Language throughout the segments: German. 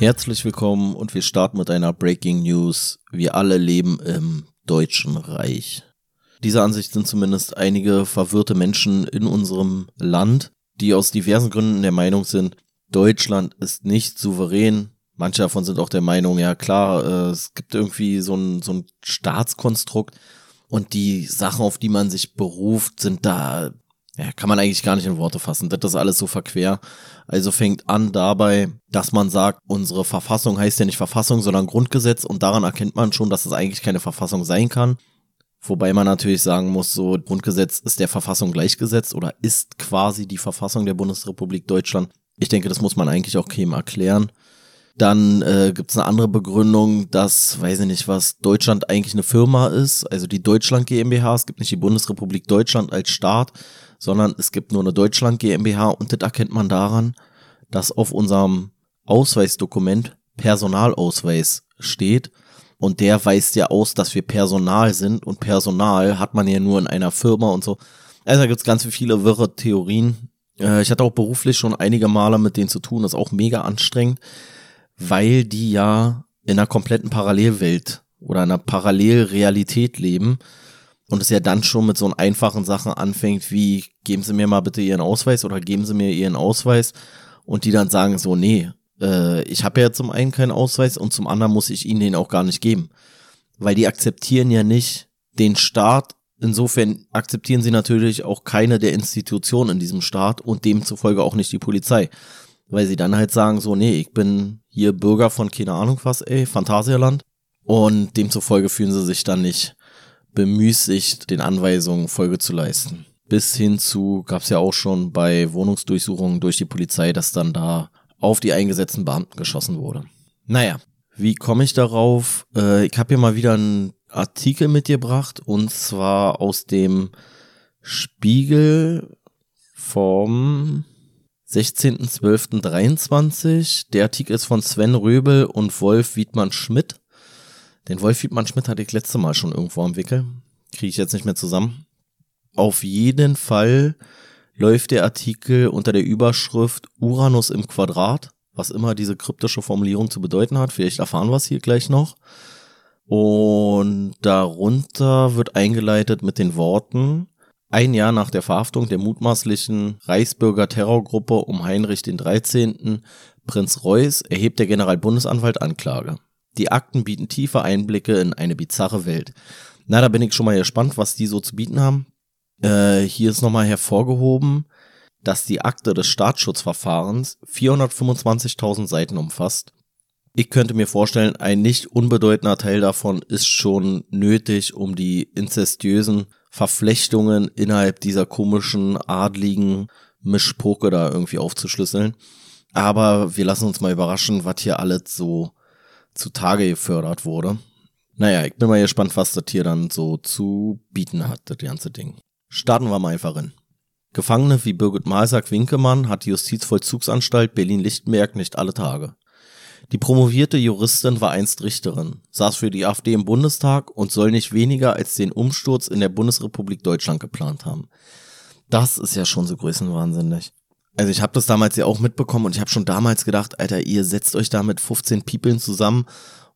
Herzlich willkommen und wir starten mit einer Breaking News. Wir alle leben im Deutschen Reich. Dieser Ansicht sind zumindest einige verwirrte Menschen in unserem Land, die aus diversen Gründen der Meinung sind, Deutschland ist nicht souverän. Manche davon sind auch der Meinung, ja klar, äh, es gibt irgendwie so ein, so ein Staatskonstrukt und die Sachen, auf die man sich beruft, sind da, ja, kann man eigentlich gar nicht in Worte fassen. Das ist alles so verquer. Also fängt an dabei, dass man sagt, unsere Verfassung heißt ja nicht Verfassung, sondern Grundgesetz und daran erkennt man schon, dass es eigentlich keine Verfassung sein kann. Wobei man natürlich sagen muss, so Grundgesetz ist der Verfassung gleichgesetzt oder ist quasi die Verfassung der Bundesrepublik Deutschland. Ich denke, das muss man eigentlich auch keinem erklären. Dann äh, gibt es eine andere Begründung, dass, weiß ich nicht was, Deutschland eigentlich eine Firma ist, also die Deutschland GmbH. Es gibt nicht die Bundesrepublik Deutschland als Staat, sondern es gibt nur eine Deutschland GmbH und das erkennt man daran, dass auf unserem Ausweisdokument Personalausweis steht und der weist ja aus, dass wir Personal sind und Personal hat man ja nur in einer Firma und so. Also da gibt's ganz viele wirre Theorien. Äh, ich hatte auch beruflich schon einige Male mit denen zu tun, das ist auch mega anstrengend, weil die ja in einer kompletten Parallelwelt oder einer Parallelrealität leben und es ja dann schon mit so einfachen Sachen anfängt, wie geben Sie mir mal bitte Ihren Ausweis oder geben Sie mir Ihren Ausweis und die dann sagen so, nee, äh, ich habe ja zum einen keinen Ausweis und zum anderen muss ich ihnen den auch gar nicht geben. Weil die akzeptieren ja nicht den Staat. Insofern akzeptieren sie natürlich auch keine der Institutionen in diesem Staat und demzufolge auch nicht die Polizei. Weil sie dann halt sagen so, nee, ich bin hier Bürger von keine Ahnung was, ey, Phantasialand. Und demzufolge fühlen sie sich dann nicht bemüßigt, den Anweisungen Folge zu leisten. Bis hin zu, gab es ja auch schon bei Wohnungsdurchsuchungen durch die Polizei, dass dann da auf die eingesetzten Beamten geschossen wurde. Naja, wie komme ich darauf? Äh, ich habe hier mal wieder einen Artikel mitgebracht und zwar aus dem Spiegel vom 16.12.23. Der Artikel ist von Sven Röbel und Wolf Wiedmann-Schmidt. Den Wolf Wiedmann-Schmidt hatte ich letzte Mal schon irgendwo am Wickel. Kriege ich jetzt nicht mehr zusammen. Auf jeden Fall läuft der Artikel unter der Überschrift Uranus im Quadrat, was immer diese kryptische Formulierung zu bedeuten hat. Vielleicht erfahren wir es hier gleich noch. Und darunter wird eingeleitet mit den Worten, ein Jahr nach der Verhaftung der mutmaßlichen Reichsbürger-Terrorgruppe um Heinrich den 13., Prinz Reuß, erhebt der Generalbundesanwalt Anklage. Die Akten bieten tiefe Einblicke in eine bizarre Welt. Na, da bin ich schon mal gespannt, was die so zu bieten haben. Äh, hier ist nochmal hervorgehoben, dass die Akte des Staatsschutzverfahrens 425.000 Seiten umfasst. Ich könnte mir vorstellen, ein nicht unbedeutender Teil davon ist schon nötig, um die inzestiösen Verflechtungen innerhalb dieser komischen, adligen Mischpoke da irgendwie aufzuschlüsseln. Aber wir lassen uns mal überraschen, was hier alles so zutage gefördert wurde. Naja, ich bin mal gespannt, was das hier dann so zu bieten hat, das ganze Ding. Starten wir mal einfach in. Gefangene wie Birgit Malsack-Winkemann hat die Justizvollzugsanstalt Berlin-Lichtenberg nicht alle Tage. Die promovierte Juristin war einst Richterin, saß für die AfD im Bundestag und soll nicht weniger als den Umsturz in der Bundesrepublik Deutschland geplant haben. Das ist ja schon so größenwahnsinnig. Also ich habe das damals ja auch mitbekommen und ich habe schon damals gedacht, Alter, ihr setzt euch da mit 15 Peoplen zusammen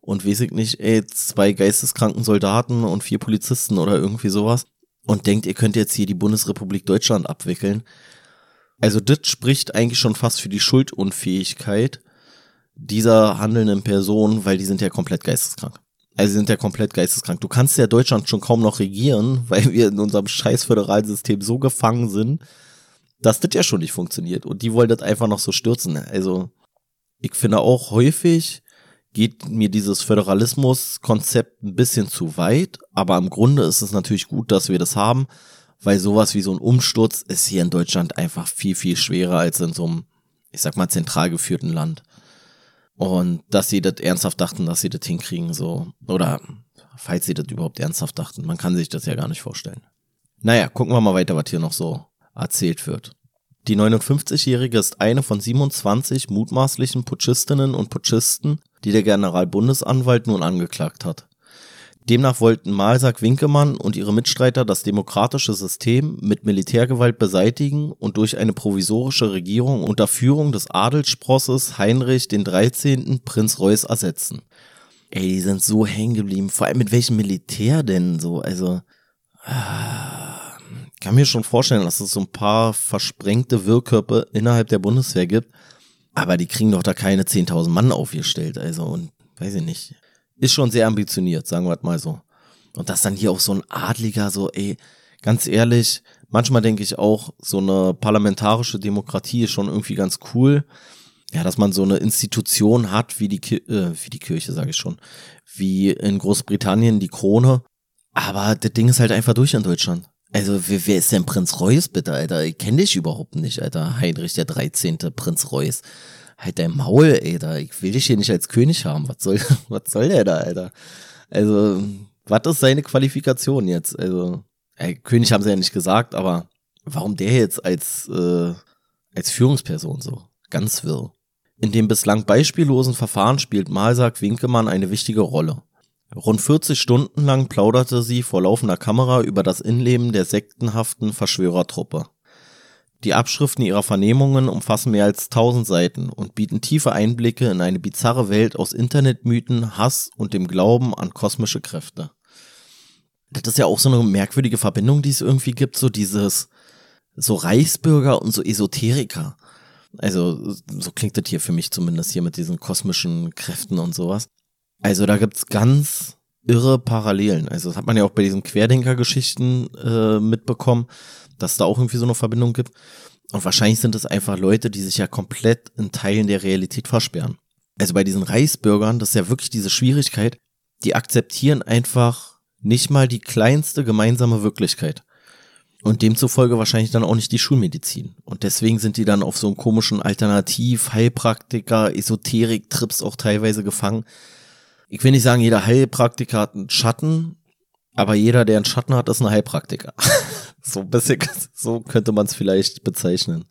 und weiß ich nicht, ey, zwei geisteskranken Soldaten und vier Polizisten oder irgendwie sowas und denkt, ihr könnt jetzt hier die Bundesrepublik Deutschland abwickeln. Also das spricht eigentlich schon fast für die Schuldunfähigkeit dieser handelnden Person, weil die sind ja komplett geisteskrank. Also sie sind ja komplett geisteskrank. Du kannst ja Deutschland schon kaum noch regieren, weil wir in unserem scheiß Föderalsystem so gefangen sind, dass das ja schon nicht funktioniert. Und die wollen das einfach noch so stürzen. Also ich finde auch häufig, geht mir dieses Föderalismus-Konzept ein bisschen zu weit, aber im Grunde ist es natürlich gut, dass wir das haben, weil sowas wie so ein Umsturz ist hier in Deutschland einfach viel, viel schwerer als in so einem, ich sag mal, zentral geführten Land. Und dass sie das ernsthaft dachten, dass sie das hinkriegen, so, oder falls sie das überhaupt ernsthaft dachten, man kann sich das ja gar nicht vorstellen. Naja, gucken wir mal weiter, was hier noch so erzählt wird. Die 59-Jährige ist eine von 27 mutmaßlichen Putschistinnen und Putschisten, die der Generalbundesanwalt nun angeklagt hat. Demnach wollten Malsack Winkemann und ihre Mitstreiter das demokratische System mit Militärgewalt beseitigen und durch eine provisorische Regierung unter Führung des Adelssprosses Heinrich 13. Prinz Reuß ersetzen. Ey, die sind so hängen geblieben. Vor allem mit welchem Militär denn so? Also, ah, kann mir schon vorstellen, dass es so ein paar versprengte Wirrkörper innerhalb der Bundeswehr gibt. Aber die kriegen doch da keine 10.000 Mann aufgestellt. Also, und weiß ich nicht ist schon sehr ambitioniert, sagen wir mal so. Und dass dann hier auch so ein Adliger so, ey, ganz ehrlich, manchmal denke ich auch, so eine parlamentarische Demokratie ist schon irgendwie ganz cool. Ja, dass man so eine Institution hat, wie die, äh, wie die Kirche, sage ich schon, wie in Großbritannien die Krone. Aber das Ding ist halt einfach durch in Deutschland. Also, wer, wer ist denn Prinz Reuß bitte, Alter? Ich kenne dich überhaupt nicht, Alter. Heinrich der 13. Prinz Reuß halt dein Maul, da, ich will dich hier nicht als König haben. Was soll, was soll der da, Alter? Also, was ist seine Qualifikation jetzt? Also, ey, König haben sie ja nicht gesagt, aber warum der jetzt als, äh, als Führungsperson so? Ganz wirr. In dem bislang beispiellosen Verfahren spielt Malsack Winkemann eine wichtige Rolle. Rund 40 Stunden lang plauderte sie vor laufender Kamera über das Innenleben der sektenhaften Verschwörertruppe. Die Abschriften ihrer Vernehmungen umfassen mehr als 1000 Seiten und bieten tiefe Einblicke in eine bizarre Welt aus Internetmythen, Hass und dem Glauben an kosmische Kräfte. Das ist ja auch so eine merkwürdige Verbindung, die es irgendwie gibt, so dieses, so Reichsbürger und so Esoteriker. Also, so klingt das hier für mich zumindest hier mit diesen kosmischen Kräften und sowas. Also, da gibt's ganz irre Parallelen. Also, das hat man ja auch bei diesen Querdenker-Geschichten äh, mitbekommen dass da auch irgendwie so eine Verbindung gibt. Und wahrscheinlich sind es einfach Leute, die sich ja komplett in Teilen der Realität versperren. Also bei diesen Reichsbürgern, das ist ja wirklich diese Schwierigkeit, die akzeptieren einfach nicht mal die kleinste gemeinsame Wirklichkeit. Und demzufolge wahrscheinlich dann auch nicht die Schulmedizin. Und deswegen sind die dann auf so einen komischen Alternativ, Heilpraktiker, Esoterik-Trips auch teilweise gefangen. Ich will nicht sagen, jeder Heilpraktiker hat einen Schatten, aber jeder, der einen Schatten hat, ist ein Heilpraktiker. So ein bisschen, so könnte man es vielleicht bezeichnen.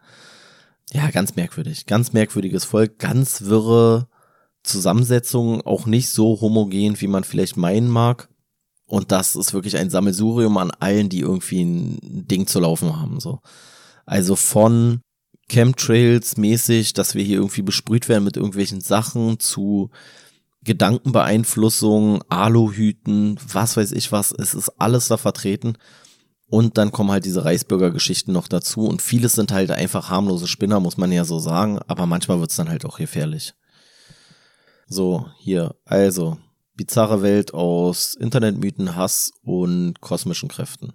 Ja, ganz merkwürdig. Ganz merkwürdiges Volk, ganz wirre Zusammensetzungen, auch nicht so homogen, wie man vielleicht meinen mag. Und das ist wirklich ein Sammelsurium an allen, die irgendwie ein Ding zu laufen haben, so. Also von Chemtrails mäßig, dass wir hier irgendwie besprüht werden mit irgendwelchen Sachen zu Gedankenbeeinflussung, Aluhüten, was weiß ich was, es ist alles da vertreten. Und dann kommen halt diese Reichsbürger-Geschichten noch dazu. Und vieles sind halt einfach harmlose Spinner, muss man ja so sagen. Aber manchmal wird's dann halt auch gefährlich. So, hier. Also, bizarre Welt aus Internetmythen, Hass und kosmischen Kräften.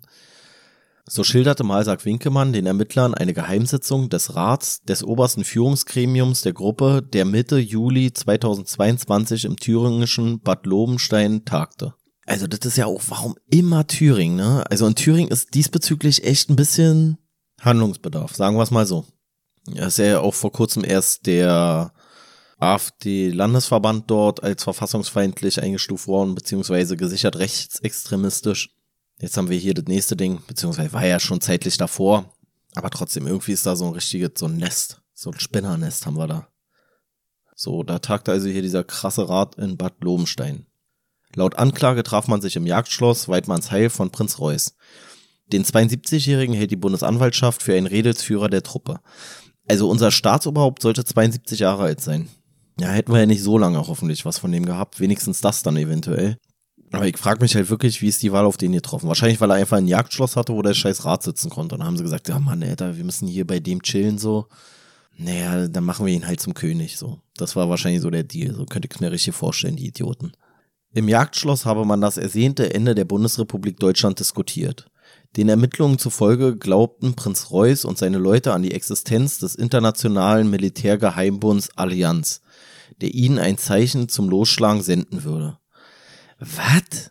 So schilderte Malsack Winkemann den Ermittlern eine Geheimsitzung des Rats des obersten Führungsgremiums der Gruppe, der Mitte Juli 2022 im thüringischen Bad Lobenstein tagte. Also das ist ja auch, warum immer Thüringen, ne? Also in Thüringen ist diesbezüglich echt ein bisschen Handlungsbedarf, sagen wir es mal so. Ja, ist ja auch vor kurzem erst der AfD-Landesverband dort als verfassungsfeindlich eingestuft worden, beziehungsweise gesichert rechtsextremistisch. Jetzt haben wir hier das nächste Ding, beziehungsweise war ja schon zeitlich davor, aber trotzdem irgendwie ist da so ein richtiges, so ein Nest, so ein Spinnernest haben wir da. So, da tagte also hier dieser krasse Rat in Bad Lobenstein. Laut Anklage traf man sich im Jagdschloss Weidmannsheil von Prinz Reuß. Den 72-Jährigen hält die Bundesanwaltschaft für einen Redelsführer der Truppe. Also unser Staatsoberhaupt sollte 72 Jahre alt sein. Ja, hätten wir ja nicht so lange hoffentlich was von dem gehabt. Wenigstens das dann eventuell. Aber ich frage mich halt wirklich, wie ist die Wahl auf den getroffen? Wahrscheinlich, weil er einfach ein Jagdschloss hatte, wo der scheiß Rat sitzen konnte. Und dann haben sie gesagt, ja Mann, Alter, wir müssen hier bei dem chillen so. Naja, dann machen wir ihn halt zum König so. Das war wahrscheinlich so der Deal. So könnte ich mir richtig vorstellen, die Idioten. Im Jagdschloss habe man das ersehnte Ende der Bundesrepublik Deutschland diskutiert. Den Ermittlungen zufolge glaubten Prinz Reuß und seine Leute an die Existenz des internationalen Militärgeheimbunds Allianz, der ihnen ein Zeichen zum Losschlagen senden würde. Was?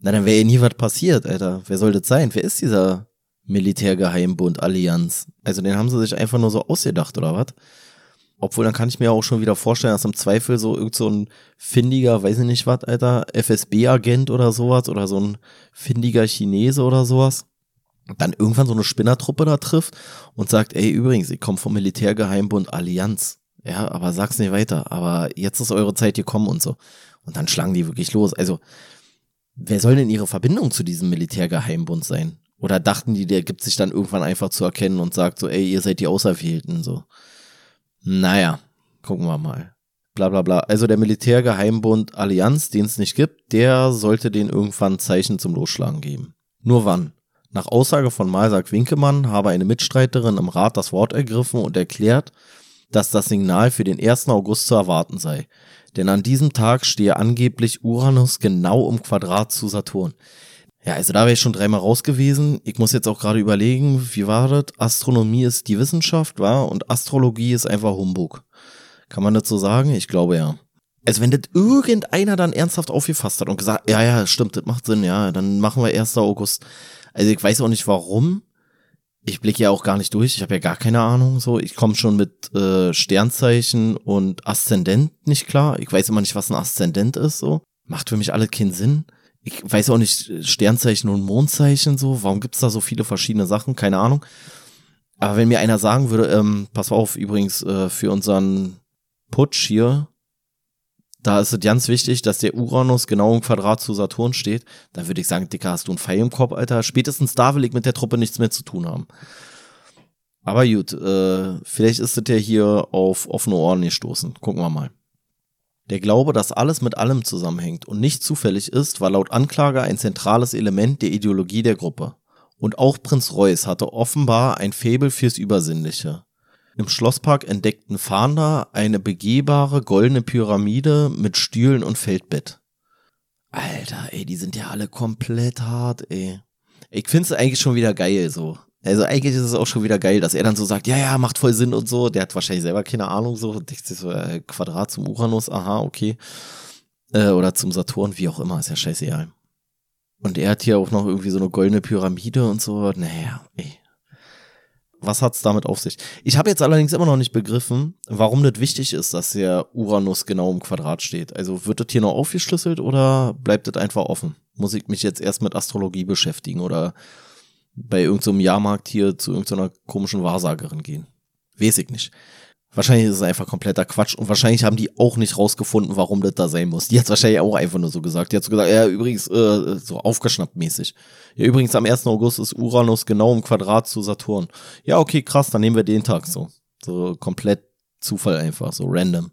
Na, dann wäre ja nie was passiert, Alter. Wer soll das sein? Wer ist dieser Militärgeheimbund Allianz? Also den haben sie sich einfach nur so ausgedacht, oder was? Obwohl, dann kann ich mir auch schon wieder vorstellen, dass im Zweifel so irgend so ein findiger, weiß ich nicht was, Alter, FSB-Agent oder sowas oder so ein findiger Chinese oder sowas, dann irgendwann so eine Spinnertruppe da trifft und sagt, ey, übrigens, ich komme vom Militärgeheimbund Allianz. Ja, aber sag's nicht weiter. Aber jetzt ist eure Zeit gekommen und so. Und dann schlagen die wirklich los. Also, wer soll denn ihre Verbindung zu diesem Militärgeheimbund sein? Oder dachten die, der gibt sich dann irgendwann einfach zu erkennen und sagt so, ey, ihr seid die Auserwählten, so. Naja, gucken wir mal. Bla bla bla. Also der Militärgeheimbund Allianz, den es nicht gibt, der sollte den irgendwann Zeichen zum Losschlagen geben. Nur wann? Nach Aussage von Malsack Winkemann habe eine Mitstreiterin im Rat das Wort ergriffen und erklärt, dass das Signal für den 1. August zu erwarten sei. Denn an diesem Tag stehe angeblich Uranus genau im Quadrat zu Saturn. Ja, also da wäre ich schon dreimal raus gewesen. Ich muss jetzt auch gerade überlegen, wie war das? Astronomie ist die Wissenschaft, war und Astrologie ist einfach Humbug. Kann man das so sagen? Ich glaube ja. Also wenn das irgendeiner dann ernsthaft aufgefasst hat und gesagt, ja, ja, stimmt, das macht Sinn, ja, dann machen wir 1. August. Also ich weiß auch nicht warum. Ich blicke ja auch gar nicht durch, ich habe ja gar keine Ahnung so. Ich komme schon mit äh, Sternzeichen und Aszendent nicht klar. Ich weiß immer nicht, was ein Aszendent ist so. Macht für mich alles keinen Sinn. Ich weiß auch nicht Sternzeichen und Mondzeichen so. Warum gibt's da so viele verschiedene Sachen? Keine Ahnung. Aber wenn mir einer sagen würde, ähm, pass auf, übrigens äh, für unseren Putsch hier, da ist es ganz wichtig, dass der Uranus genau im Quadrat zu Saturn steht. Dann würde ich sagen, Dicker, hast du einen Pfeil im Kopf, Alter. Spätestens da will ich mit der Truppe nichts mehr zu tun haben. Aber gut, äh, vielleicht ist es ja hier auf offene Ohren gestoßen. Gucken wir mal. Der Glaube, dass alles mit allem zusammenhängt und nicht zufällig ist, war laut Anklage ein zentrales Element der Ideologie der Gruppe. Und auch Prinz Reuß hatte offenbar ein Faible fürs Übersinnliche. Im Schlosspark entdeckten Fahnder eine begehbare goldene Pyramide mit Stühlen und Feldbett. Alter, ey, die sind ja alle komplett hart, ey. Ich find's eigentlich schon wieder geil, so. Also eigentlich ist es auch schon wieder geil, dass er dann so sagt, ja, ja, macht voll Sinn und so. Der hat wahrscheinlich selber keine Ahnung, so. Denkt sich so, äh, Quadrat zum Uranus, aha, okay. Äh, oder zum Saturn, wie auch immer, ist ja scheißegal. Und er hat hier auch noch irgendwie so eine goldene Pyramide und so. Naja, ey was hat's damit auf sich? Ich habe jetzt allerdings immer noch nicht begriffen, warum das wichtig ist, dass der Uranus genau im Quadrat steht. Also wird das hier noch aufgeschlüsselt oder bleibt das einfach offen? Muss ich mich jetzt erst mit Astrologie beschäftigen oder bei irgendeinem so Jahrmarkt hier zu irgendeiner komischen Wahrsagerin gehen? Weiß ich nicht. Wahrscheinlich ist es einfach kompletter Quatsch und wahrscheinlich haben die auch nicht rausgefunden, warum das da sein muss. Die hat wahrscheinlich auch einfach nur so gesagt. Die hat so gesagt, ja, übrigens, äh, so aufgeschnappt mäßig. Ja, übrigens, am 1. August ist Uranus genau im Quadrat zu Saturn. Ja, okay, krass, dann nehmen wir den Tag so. So komplett Zufall einfach, so random.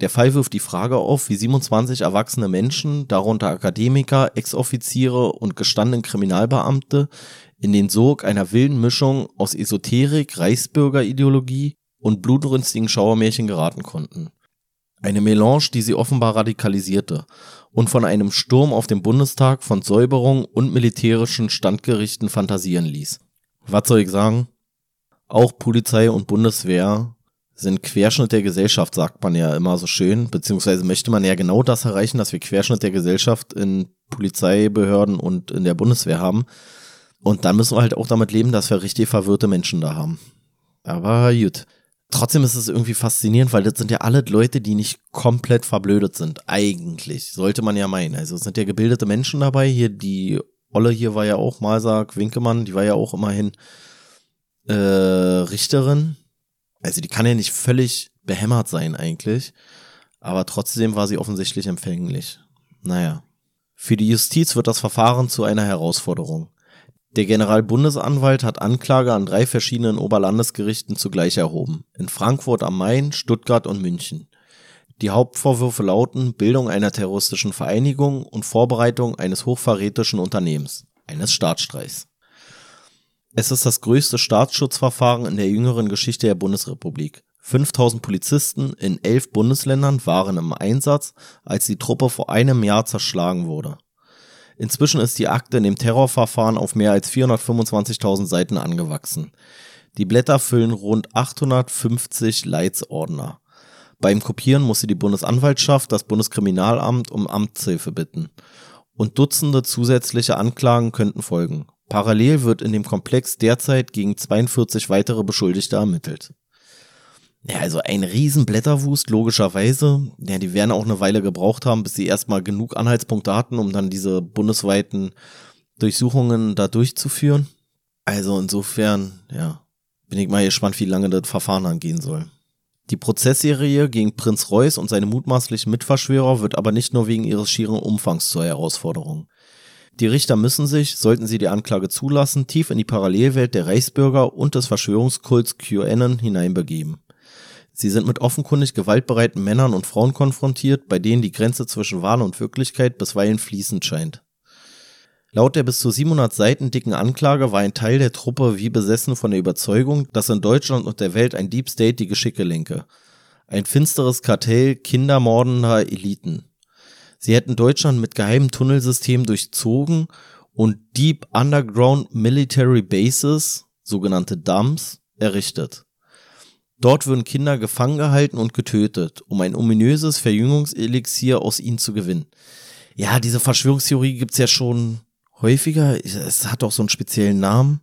Der Fall wirft die Frage auf, wie 27 erwachsene Menschen, darunter Akademiker, Ex-Offiziere und gestandene Kriminalbeamte, in den Sog einer wilden Mischung aus Esoterik, Reichsbürgerideologie und blutrünstigen Schauermärchen geraten konnten. Eine Melange, die sie offenbar radikalisierte und von einem Sturm auf dem Bundestag von Säuberung und militärischen Standgerichten fantasieren ließ. Was soll ich sagen? Auch Polizei und Bundeswehr sind Querschnitt der Gesellschaft, sagt man ja immer so schön, beziehungsweise möchte man ja genau das erreichen, dass wir Querschnitt der Gesellschaft in Polizeibehörden und in der Bundeswehr haben. Und dann müssen wir halt auch damit leben, dass wir richtig verwirrte Menschen da haben. Aber gut trotzdem ist es irgendwie faszinierend, weil das sind ja alle Leute, die nicht komplett verblödet sind. Eigentlich. Sollte man ja meinen. Also es sind ja gebildete Menschen dabei. Hier, die Olle hier war ja auch Malsag Winkemann, die war ja auch immerhin äh, Richterin. Also die kann ja nicht völlig behämmert sein eigentlich. Aber trotzdem war sie offensichtlich empfänglich. Naja. Für die Justiz wird das Verfahren zu einer Herausforderung. Der Generalbundesanwalt hat Anklage an drei verschiedenen Oberlandesgerichten zugleich erhoben, in Frankfurt am Main, Stuttgart und München. Die Hauptvorwürfe lauten Bildung einer terroristischen Vereinigung und Vorbereitung eines hochverrätischen Unternehmens, eines Staatsstreichs. Es ist das größte Staatsschutzverfahren in der jüngeren Geschichte der Bundesrepublik. 5000 Polizisten in elf Bundesländern waren im Einsatz, als die Truppe vor einem Jahr zerschlagen wurde. Inzwischen ist die Akte in dem Terrorverfahren auf mehr als 425.000 Seiten angewachsen. Die Blätter füllen rund 850 Leitsordner. Beim Kopieren musste die Bundesanwaltschaft das Bundeskriminalamt um Amtshilfe bitten. Und Dutzende zusätzliche Anklagen könnten folgen. Parallel wird in dem Komplex derzeit gegen 42 weitere Beschuldigte ermittelt. Ja, also ein riesen Blätterwust, logischerweise. Ja, die werden auch eine Weile gebraucht haben, bis sie erstmal genug Anhaltspunkte hatten, um dann diese bundesweiten Durchsuchungen da durchzuführen. Also insofern, ja, bin ich mal gespannt, wie lange das Verfahren angehen soll. Die Prozessserie gegen Prinz Reuß und seine mutmaßlichen Mitverschwörer wird aber nicht nur wegen ihres schieren Umfangs zur Herausforderung. Die Richter müssen sich, sollten sie die Anklage zulassen, tief in die Parallelwelt der Reichsbürger und des Verschwörungskults QAnon hineinbegeben. Sie sind mit offenkundig gewaltbereiten Männern und Frauen konfrontiert, bei denen die Grenze zwischen Wahn und Wirklichkeit bisweilen fließend scheint. Laut der bis zu 700 Seiten dicken Anklage war ein Teil der Truppe wie besessen von der Überzeugung, dass in Deutschland und der Welt ein Deep State die Geschicke lenke. Ein finsteres Kartell kindermordender Eliten. Sie hätten Deutschland mit geheimen Tunnelsystemen durchzogen und Deep Underground Military Bases, sogenannte Dumps, errichtet. Dort würden Kinder gefangen gehalten und getötet, um ein ominöses Verjüngungselixier aus ihnen zu gewinnen. Ja, diese Verschwörungstheorie gibt's ja schon häufiger. Es hat auch so einen speziellen Namen.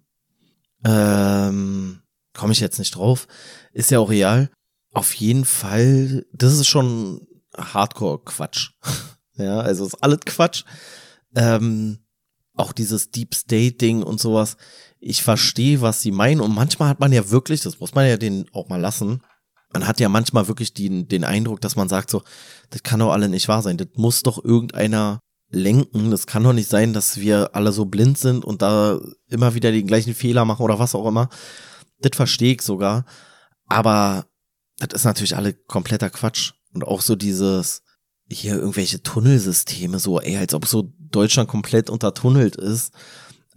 Ähm, komme ich jetzt nicht drauf. Ist ja auch real. Auf jeden Fall, das ist schon Hardcore-Quatsch. ja, also ist alles Quatsch. Ähm, auch dieses Deep State-Ding und sowas. Ich verstehe, was sie meinen. Und manchmal hat man ja wirklich, das muss man ja den auch mal lassen, man hat ja manchmal wirklich den, den Eindruck, dass man sagt so, das kann doch alle nicht wahr sein. Das muss doch irgendeiner lenken. Das kann doch nicht sein, dass wir alle so blind sind und da immer wieder den gleichen Fehler machen oder was auch immer. Das verstehe ich sogar. Aber das ist natürlich alle kompletter Quatsch. Und auch so dieses, hier irgendwelche Tunnelsysteme, so, ey, als ob so Deutschland komplett untertunnelt ist.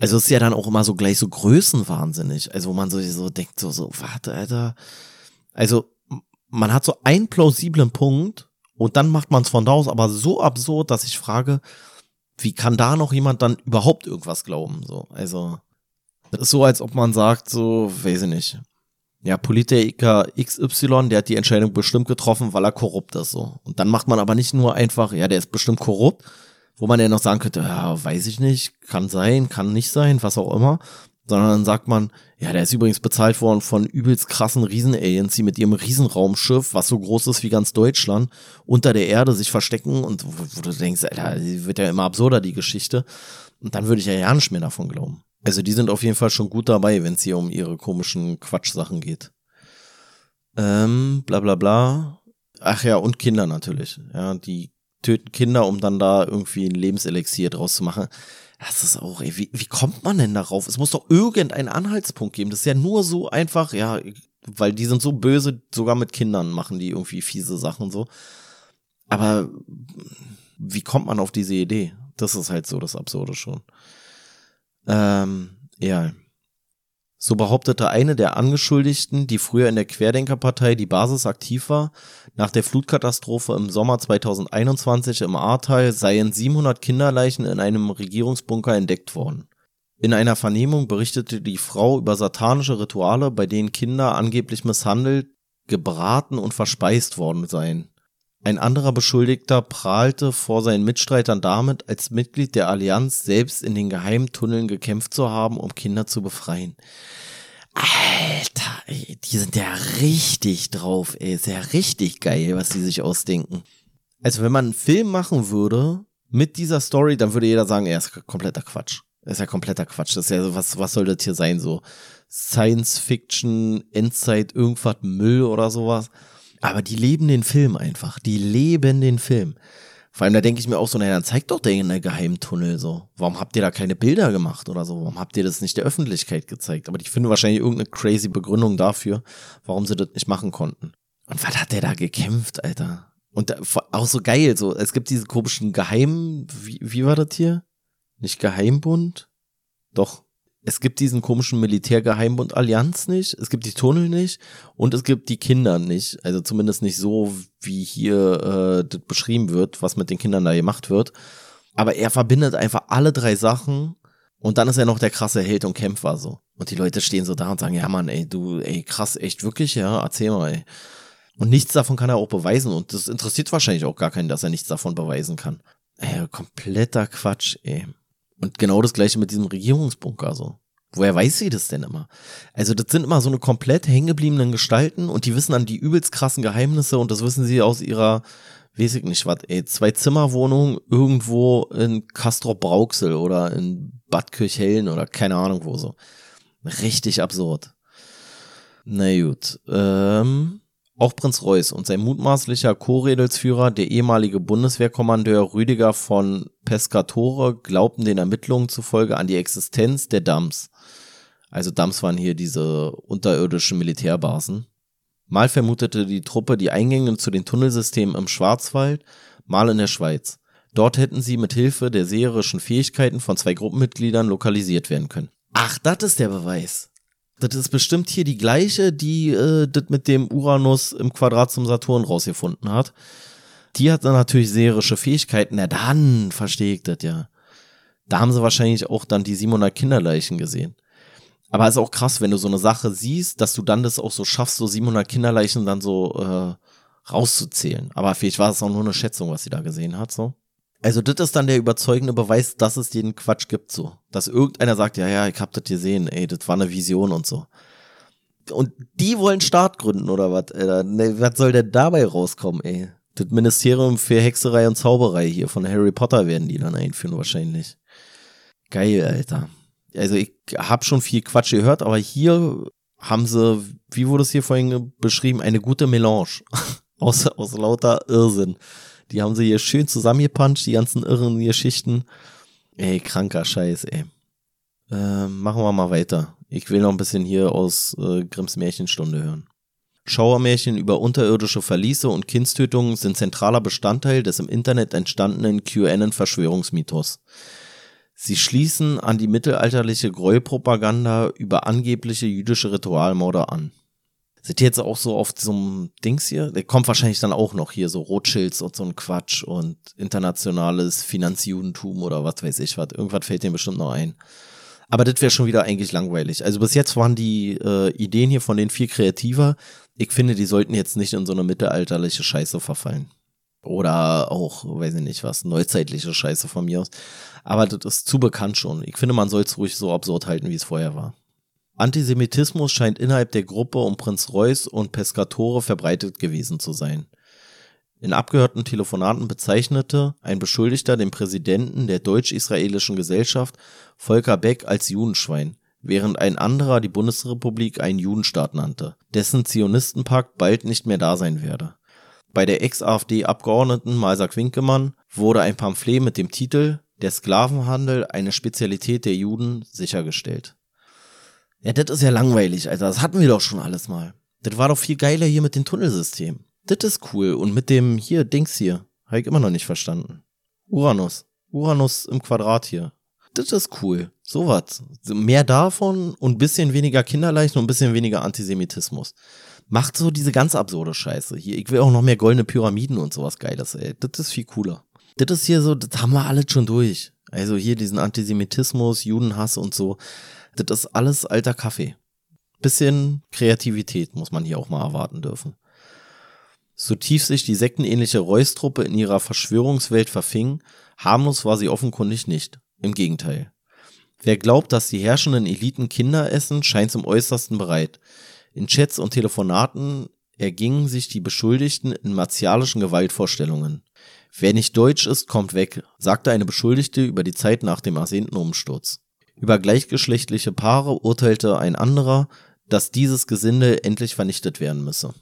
Also ist ja dann auch immer so gleich so größenwahnsinnig. Also wo man so, so denkt, so, so, warte, Alter. Also man hat so einen plausiblen Punkt und dann macht man es von da aus aber so absurd, dass ich frage, wie kann da noch jemand dann überhaupt irgendwas glauben? So, also, das ist so, als ob man sagt, so, weiß ich nicht. Ja, Politiker XY, der hat die Entscheidung bestimmt getroffen, weil er korrupt ist, so. Und dann macht man aber nicht nur einfach, ja, der ist bestimmt korrupt, wo man ja noch sagen könnte, ja, weiß ich nicht, kann sein, kann nicht sein, was auch immer, sondern dann sagt man, ja, der ist übrigens bezahlt worden von übelst krassen Riesen-Aliens, die mit ihrem Riesenraumschiff, was so groß ist wie ganz Deutschland, unter der Erde sich verstecken und wo, du denkst, Alter, wird ja immer absurder, die Geschichte. Und dann würde ich ja ja nicht mehr davon glauben. Also die sind auf jeden Fall schon gut dabei, wenn es hier um ihre komischen Quatschsachen geht. Ähm, bla bla bla. Ach ja, und Kinder natürlich. Ja, die töten Kinder, um dann da irgendwie ein Lebenselixier draus zu machen. Das ist auch, ey, wie, wie kommt man denn darauf? Es muss doch irgendeinen Anhaltspunkt geben. Das ist ja nur so einfach, ja, weil die sind so böse, sogar mit Kindern machen die irgendwie fiese Sachen so. Aber wie kommt man auf diese Idee? Das ist halt so das Absurde schon. Ähm, ja. So behauptete eine der Angeschuldigten, die früher in der Querdenkerpartei die Basis aktiv war, nach der Flutkatastrophe im Sommer 2021 im Ahrtal seien 700 Kinderleichen in einem Regierungsbunker entdeckt worden. In einer Vernehmung berichtete die Frau über satanische Rituale, bei denen Kinder angeblich misshandelt, gebraten und verspeist worden seien. Ein anderer Beschuldigter prahlte vor seinen Mitstreitern damit, als Mitglied der Allianz selbst in den geheimen Tunneln gekämpft zu haben, um Kinder zu befreien. Alter, ey, die sind ja richtig drauf, ey. Ist ja richtig geil, was die sich ausdenken. Also wenn man einen Film machen würde mit dieser Story, dann würde jeder sagen, er ist kompletter Quatsch. Das ist ja kompletter Quatsch. Das ist ja so, was, was soll das hier sein? So Science Fiction, Endzeit, irgendwas Müll oder sowas. Aber die leben den Film einfach. Die leben den Film. Vor allem, da denke ich mir auch so, naja, dann zeigt doch der Geheimtunnel so. Warum habt ihr da keine Bilder gemacht oder so? Warum habt ihr das nicht der Öffentlichkeit gezeigt? Aber ich finde wahrscheinlich irgendeine crazy Begründung dafür, warum sie das nicht machen konnten. Und was hat der da gekämpft, Alter? Und da, auch so geil, so, es gibt diese komischen Geheim, wie, wie war das hier? Nicht Geheimbund? Doch, es gibt diesen komischen Militärgeheimbund Allianz nicht, es gibt die Tunnel nicht und es gibt die Kinder nicht. Also zumindest nicht so, wie hier äh, beschrieben wird, was mit den Kindern da gemacht wird. Aber er verbindet einfach alle drei Sachen und dann ist er noch der krasse Held und Kämpfer so. Und die Leute stehen so da und sagen, ja Mann, ey, du, ey, krass, echt wirklich, ja, erzähl mal, ey. Und nichts davon kann er auch beweisen und das interessiert wahrscheinlich auch gar keinen, dass er nichts davon beweisen kann. Ey, kompletter Quatsch, ey. Und genau das gleiche mit diesem Regierungsbunker so. Woher weiß sie das denn immer? Also das sind immer so eine komplett hängengebliebenen Gestalten und die wissen dann die übelst krassen Geheimnisse und das wissen sie aus ihrer, weiß ich nicht was, ey, zwei Zimmerwohnung irgendwo in Castro Brauxel oder in Bad Kirchhellen oder keine Ahnung wo so. Richtig absurd. Na gut. Ähm, Auch Prinz Reuß und sein mutmaßlicher Co-Redelsführer, der ehemalige Bundeswehrkommandeur Rüdiger von Pescatore, glaubten den Ermittlungen zufolge an die Existenz der Dams. Also Dams waren hier diese unterirdischen Militärbasen. Mal vermutete die Truppe die Eingänge zu den Tunnelsystemen im Schwarzwald, mal in der Schweiz. Dort hätten sie mit Hilfe der seherischen Fähigkeiten von zwei Gruppenmitgliedern lokalisiert werden können. Ach, das ist der Beweis. Das ist bestimmt hier die gleiche, die äh, das mit dem Uranus im Quadrat zum Saturn rausgefunden hat. Die hat dann natürlich seherische Fähigkeiten. Na dann verstehe ich das ja. Da haben sie wahrscheinlich auch dann die 700 Kinderleichen gesehen. Aber ist auch krass, wenn du so eine Sache siehst, dass du dann das auch so schaffst, so 700 Kinderleichen dann so äh, rauszuzählen. Aber vielleicht war es auch nur eine Schätzung, was sie da gesehen hat, so. Also das ist dann der überzeugende Beweis, dass es den Quatsch gibt so. Dass irgendeiner sagt, ja, ja, ich hab das gesehen, ey, das war eine Vision und so. Und die wollen Staat gründen oder was? Was soll denn dabei rauskommen, ey? Das Ministerium für Hexerei und Zauberei hier von Harry Potter werden die dann einführen wahrscheinlich. Geil, Alter. Also ich hab schon viel Quatsch gehört, aber hier haben sie, wie wurde es hier vorhin beschrieben, eine gute Melange aus, aus lauter Irrsinn. Die haben sie hier schön zusammengepuncht, die ganzen irren Geschichten. Ey, kranker Scheiß, ey. Äh, machen wir mal weiter. Ich will noch ein bisschen hier aus äh, Grimms Märchenstunde hören. Schauermärchen über unterirdische Verliese und Kindstötungen sind zentraler Bestandteil des im Internet entstandenen QAnon-Verschwörungsmythos. Sie schließen an die mittelalterliche Gräuelpropaganda über angebliche jüdische Ritualmorde an. Sind die jetzt auch so auf so einem Dings hier? Der kommt wahrscheinlich dann auch noch hier, so Rothschilds und so ein Quatsch und internationales Finanzjudentum oder was weiß ich was. Irgendwas fällt dem bestimmt noch ein. Aber das wäre schon wieder eigentlich langweilig. Also bis jetzt waren die äh, Ideen hier von den viel kreativer. Ich finde, die sollten jetzt nicht in so eine mittelalterliche Scheiße verfallen. Oder auch, weiß ich nicht was, neuzeitliche Scheiße von mir aus. Aber das ist zu bekannt schon. Ich finde, man soll es ruhig so absurd halten, wie es vorher war. Antisemitismus scheint innerhalb der Gruppe um Prinz Reuß und Pescatore verbreitet gewesen zu sein. In abgehörten Telefonaten bezeichnete ein Beschuldigter den Präsidenten der deutsch-israelischen Gesellschaft Volker Beck als Judenschwein, während ein anderer die Bundesrepublik einen Judenstaat nannte, dessen Zionistenpakt bald nicht mehr da sein werde. Bei der Ex-AfD-Abgeordneten Malsak Winkemann wurde ein Pamphlet mit dem Titel Der Sklavenhandel, eine Spezialität der Juden sichergestellt ja, das ist ja langweilig, Alter. Das hatten wir doch schon alles mal. Das war doch viel geiler hier mit dem Tunnelsystem. Das ist cool. Und mit dem hier, Dings hier. Habe ich immer noch nicht verstanden. Uranus. Uranus im Quadrat hier. Das ist cool. Sowas. Mehr davon und bisschen weniger Kinderleichen und bisschen weniger Antisemitismus. Macht so diese ganz absurde Scheiße. Hier, ich will auch noch mehr goldene Pyramiden und sowas Geiles, ey. Das ist viel cooler. Das ist hier so, das haben wir alles schon durch. Also hier diesen Antisemitismus, Judenhass und so. Das ist alles alter Kaffee. Bisschen Kreativität muss man hier auch mal erwarten dürfen. So tief sich die sektenähnliche Reus-Truppe in ihrer Verschwörungswelt verfing, harmlos war sie offenkundig nicht. Im Gegenteil. Wer glaubt, dass die herrschenden Eliten Kinder essen, scheint zum äußersten bereit. In Chats und Telefonaten ergingen sich die Beschuldigten in martialischen Gewaltvorstellungen. Wer nicht deutsch ist, kommt weg, sagte eine Beschuldigte über die Zeit nach dem ersehnten Umsturz. Über gleichgeschlechtliche Paare urteilte ein anderer, dass dieses Gesinde endlich vernichtet werden müsse.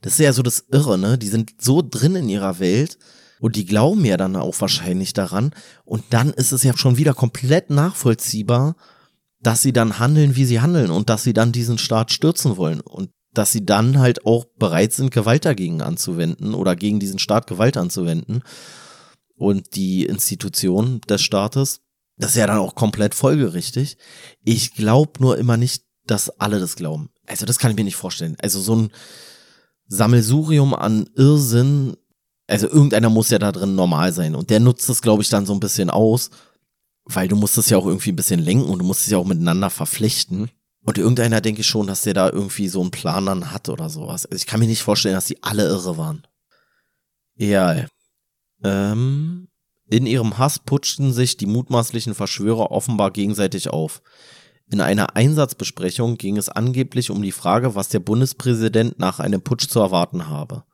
Das ist ja so das Irre, ne? Die sind so drin in ihrer Welt und die glauben ja dann auch wahrscheinlich daran und dann ist es ja schon wieder komplett nachvollziehbar, dass sie dann handeln, wie sie handeln und dass sie dann diesen Staat stürzen wollen und dass sie dann halt auch bereit sind, Gewalt dagegen anzuwenden oder gegen diesen Staat Gewalt anzuwenden und die Institution des Staates. Das ist ja dann auch komplett folgerichtig. Ich glaube nur immer nicht, dass alle das glauben. Also das kann ich mir nicht vorstellen. Also so ein Sammelsurium an Irrsinn, also irgendeiner muss ja da drin normal sein und der nutzt das, glaube ich, dann so ein bisschen aus, weil du musst das ja auch irgendwie ein bisschen lenken und du musst es ja auch miteinander verflechten. Und irgendeiner denke ich schon, dass der da irgendwie so einen Plan dann hat oder sowas. Also ich kann mir nicht vorstellen, dass die alle irre waren. Ja. Ähm, in ihrem Hass putschten sich die mutmaßlichen Verschwörer offenbar gegenseitig auf. In einer Einsatzbesprechung ging es angeblich um die Frage, was der Bundespräsident nach einem Putsch zu erwarten habe.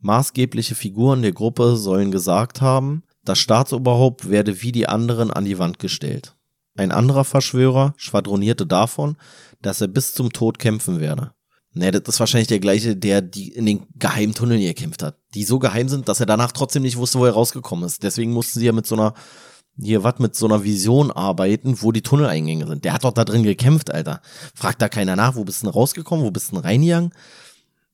Maßgebliche Figuren der Gruppe sollen gesagt haben, das Staatsoberhaupt werde wie die anderen an die Wand gestellt. Ein anderer Verschwörer schwadronierte davon, dass er bis zum Tod kämpfen werde. Ne, das ist wahrscheinlich der gleiche, der die in den geheimen Tunneln gekämpft hat. Die so geheim sind, dass er danach trotzdem nicht wusste, wo er rausgekommen ist. Deswegen mussten sie ja mit so einer, hier was, mit so einer Vision arbeiten, wo die Tunneleingänge sind. Der hat doch da drin gekämpft, Alter. Fragt da keiner nach, wo bist du denn rausgekommen, wo bist du denn reingegangen?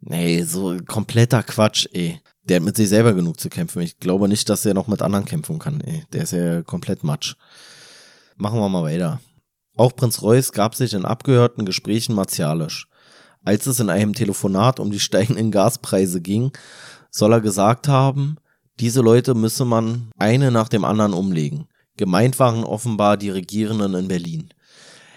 Nee, so kompletter Quatsch, ey. Der hat mit sich selber genug zu kämpfen. Ich glaube nicht, dass er noch mit anderen kämpfen kann, ey. Der ist ja komplett Matsch. Machen wir mal weiter. Auch Prinz Reuß gab sich in abgehörten Gesprächen martialisch. Als es in einem Telefonat um die steigenden Gaspreise ging, soll er gesagt haben, diese Leute müsse man eine nach dem anderen umlegen. Gemeint waren offenbar die Regierenden in Berlin.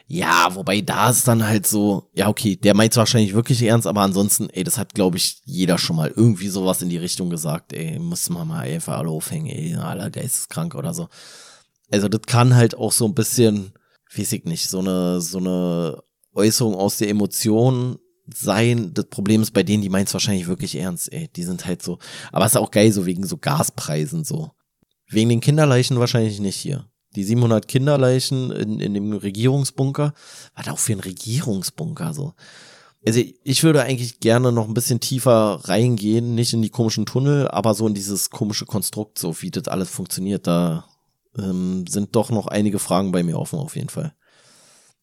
Ja, wobei da ist dann halt so, ja okay, der meint wahrscheinlich wirklich ernst, aber ansonsten, ey, das hat glaube ich jeder schon mal irgendwie sowas in die Richtung gesagt, ey, muss man mal einfach alle aufhängen, ey, aller geisteskrank oder so. Also das kann halt auch so ein bisschen, weiß ich nicht, so eine, so eine Äußerung aus der Emotion sein. Das Problem ist bei denen, die meint es wahrscheinlich wirklich ernst, ey. Die sind halt so. Aber ist auch geil, so wegen so Gaspreisen so. Wegen den Kinderleichen wahrscheinlich nicht hier. Die 700 Kinderleichen in, in dem Regierungsbunker. Was auch für ein Regierungsbunker so. Also ich würde eigentlich gerne noch ein bisschen tiefer reingehen, nicht in die komischen Tunnel, aber so in dieses komische Konstrukt, so wie das alles funktioniert. Da ähm, sind doch noch einige Fragen bei mir offen auf jeden Fall.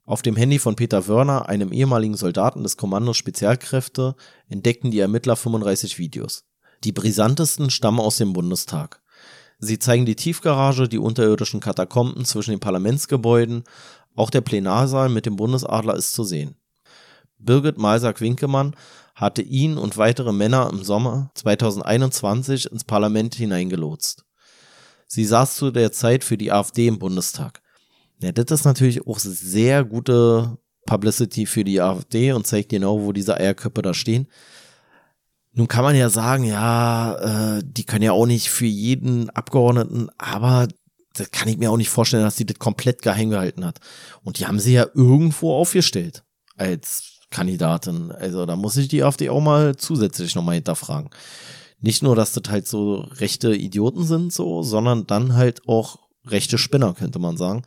Auf dem Handy von Peter Wörner, einem ehemaligen Soldaten des Kommandos Spezialkräfte, entdeckten die Ermittler 35 Videos. Die brisantesten stammen aus dem Bundestag. Sie zeigen die Tiefgarage, die unterirdischen Katakomben zwischen den Parlamentsgebäuden, auch der Plenarsaal mit dem Bundesadler ist zu sehen. Birgit Malsack-Winkemann hatte ihn und weitere Männer im Sommer 2021 ins Parlament hineingelotst. Sie saß zu der Zeit für die AfD im Bundestag. Ja, das ist natürlich auch sehr gute Publicity für die AfD und zeigt genau, wo diese Eierköpfe da stehen. Nun kann man ja sagen, ja, äh, die können ja auch nicht für jeden Abgeordneten, aber das kann ich mir auch nicht vorstellen, dass sie das komplett geheim gehalten hat. Und die haben sie ja irgendwo aufgestellt als Kandidatin. Also da muss ich die AfD auch mal zusätzlich nochmal hinterfragen. Nicht nur, dass das halt so rechte Idioten sind, so, sondern dann halt auch rechte Spinner, könnte man sagen.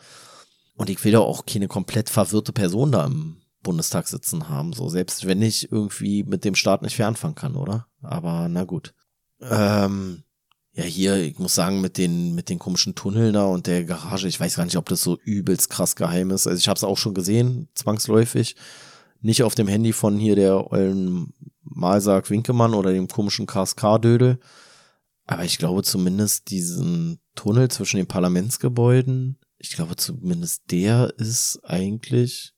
Und ich will ja auch keine komplett verwirrte Person da im Bundestag sitzen haben, so selbst wenn ich irgendwie mit dem Staat nicht viel anfangen kann, oder? Aber na gut. Ähm, ja, hier, ich muss sagen, mit den, mit den komischen Tunneln da und der Garage, ich weiß gar nicht, ob das so übelst krass geheim ist. Also ich habe es auch schon gesehen, zwangsläufig. Nicht auf dem Handy von hier der ollen Malsarg Winkemann oder dem komischen KSK-Dödel. Aber ich glaube zumindest diesen Tunnel zwischen den Parlamentsgebäuden ich glaube zumindest der ist eigentlich,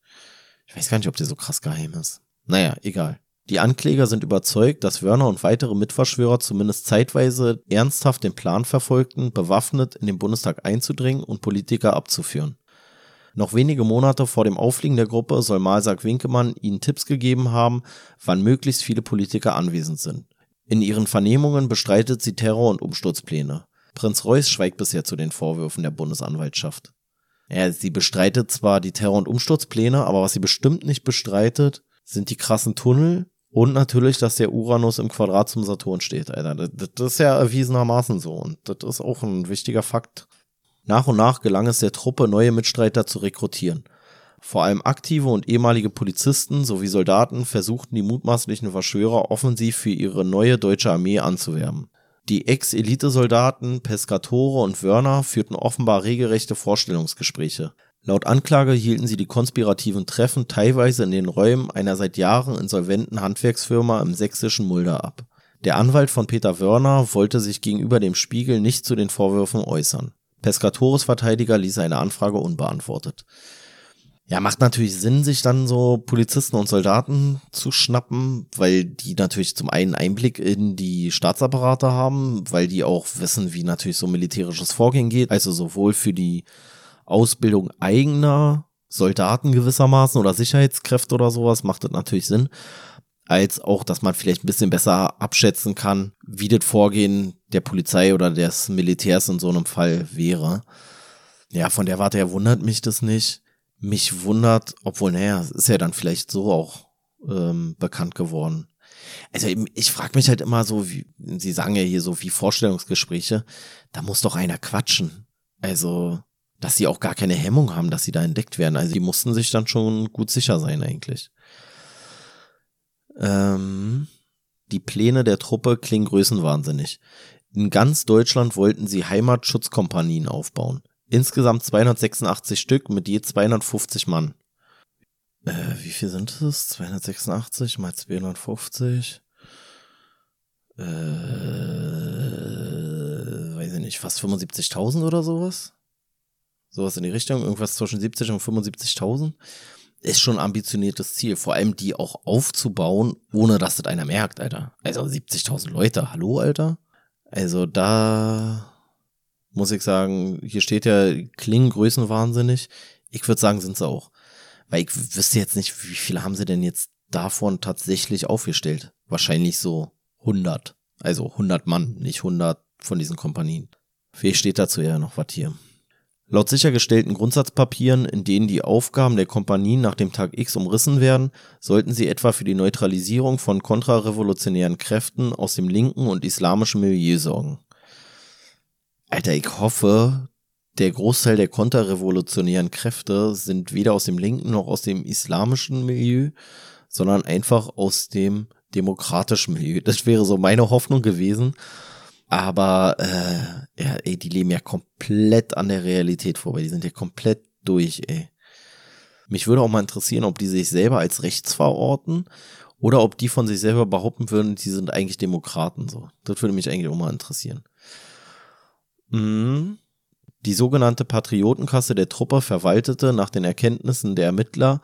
ich weiß gar nicht, ob der so krass geheim ist. Naja, egal. Die Ankläger sind überzeugt, dass Werner und weitere Mitverschwörer zumindest zeitweise ernsthaft den Plan verfolgten, bewaffnet in den Bundestag einzudringen und Politiker abzuführen. Noch wenige Monate vor dem Auffliegen der Gruppe soll Malsack Winkemann ihnen Tipps gegeben haben, wann möglichst viele Politiker anwesend sind. In ihren Vernehmungen bestreitet sie Terror- und Umsturzpläne. Prinz Reuß schweigt bisher zu den Vorwürfen der Bundesanwaltschaft. Ja, sie bestreitet zwar die Terror- und Umsturzpläne, aber was sie bestimmt nicht bestreitet, sind die krassen Tunnel und natürlich, dass der Uranus im Quadrat zum Saturn steht, Alter. Das, das ist ja erwiesenermaßen so und das ist auch ein wichtiger Fakt. Nach und nach gelang es der Truppe, neue Mitstreiter zu rekrutieren. Vor allem aktive und ehemalige Polizisten sowie Soldaten versuchten die mutmaßlichen Verschwörer offensiv für ihre neue deutsche Armee anzuwerben. Die Ex-Elitesoldaten Pescatore und Wörner führten offenbar regelrechte Vorstellungsgespräche. Laut Anklage hielten sie die konspirativen Treffen teilweise in den Räumen einer seit Jahren insolventen Handwerksfirma im sächsischen Mulda ab. Der Anwalt von Peter Wörner wollte sich gegenüber dem Spiegel nicht zu den Vorwürfen äußern. Pescatores Verteidiger ließ eine Anfrage unbeantwortet. Ja, macht natürlich Sinn, sich dann so Polizisten und Soldaten zu schnappen, weil die natürlich zum einen Einblick in die Staatsapparate haben, weil die auch wissen, wie natürlich so militärisches Vorgehen geht, also sowohl für die Ausbildung eigener Soldaten gewissermaßen oder Sicherheitskräfte oder sowas macht das natürlich Sinn, als auch, dass man vielleicht ein bisschen besser abschätzen kann, wie das Vorgehen der Polizei oder des Militärs in so einem Fall wäre. Ja, von der Warte her wundert mich das nicht mich wundert, obwohl, naja, ist ja dann vielleicht so auch ähm, bekannt geworden. Also ich frage mich halt immer so, wie, Sie sagen ja hier so wie Vorstellungsgespräche, da muss doch einer quatschen. Also, dass sie auch gar keine Hemmung haben, dass sie da entdeckt werden. Also die mussten sich dann schon gut sicher sein eigentlich. Ähm, die Pläne der Truppe klingen größenwahnsinnig. In ganz Deutschland wollten sie Heimatschutzkompanien aufbauen. Insgesamt 286 Stück mit je 250 Mann. Äh, wie viel sind es? 286 mal 250? Äh, weiß ich nicht, fast 75.000 oder sowas? Sowas in die Richtung, irgendwas zwischen 70 und 75.000 ist schon ein ambitioniertes Ziel. Vor allem die auch aufzubauen, ohne dass das einer merkt, Alter. Also 70.000 Leute, hallo, Alter? Also da muss ich sagen, hier steht ja, klingen größenwahnsinnig. Ich würde sagen, sind sie auch. Weil ich wüsste jetzt nicht, wie viele haben sie denn jetzt davon tatsächlich aufgestellt? Wahrscheinlich so 100. Also 100 Mann, nicht 100 von diesen Kompanien. Wie steht dazu ja noch was hier? Laut sichergestellten Grundsatzpapieren, in denen die Aufgaben der Kompanien nach dem Tag X umrissen werden, sollten sie etwa für die Neutralisierung von kontrarevolutionären Kräften aus dem linken und islamischen Milieu sorgen. Alter, ich hoffe, der Großteil der konterrevolutionären Kräfte sind weder aus dem linken noch aus dem islamischen Milieu, sondern einfach aus dem demokratischen Milieu. Das wäre so meine Hoffnung gewesen. Aber äh, ja, ey, die leben ja komplett an der Realität vorbei. Die sind ja komplett durch, ey. Mich würde auch mal interessieren, ob die sich selber als rechts verorten oder ob die von sich selber behaupten würden, die sind eigentlich Demokraten. So, das würde mich eigentlich auch mal interessieren. Mhm. Die sogenannte Patriotenkasse der Truppe verwaltete nach den Erkenntnissen der Ermittler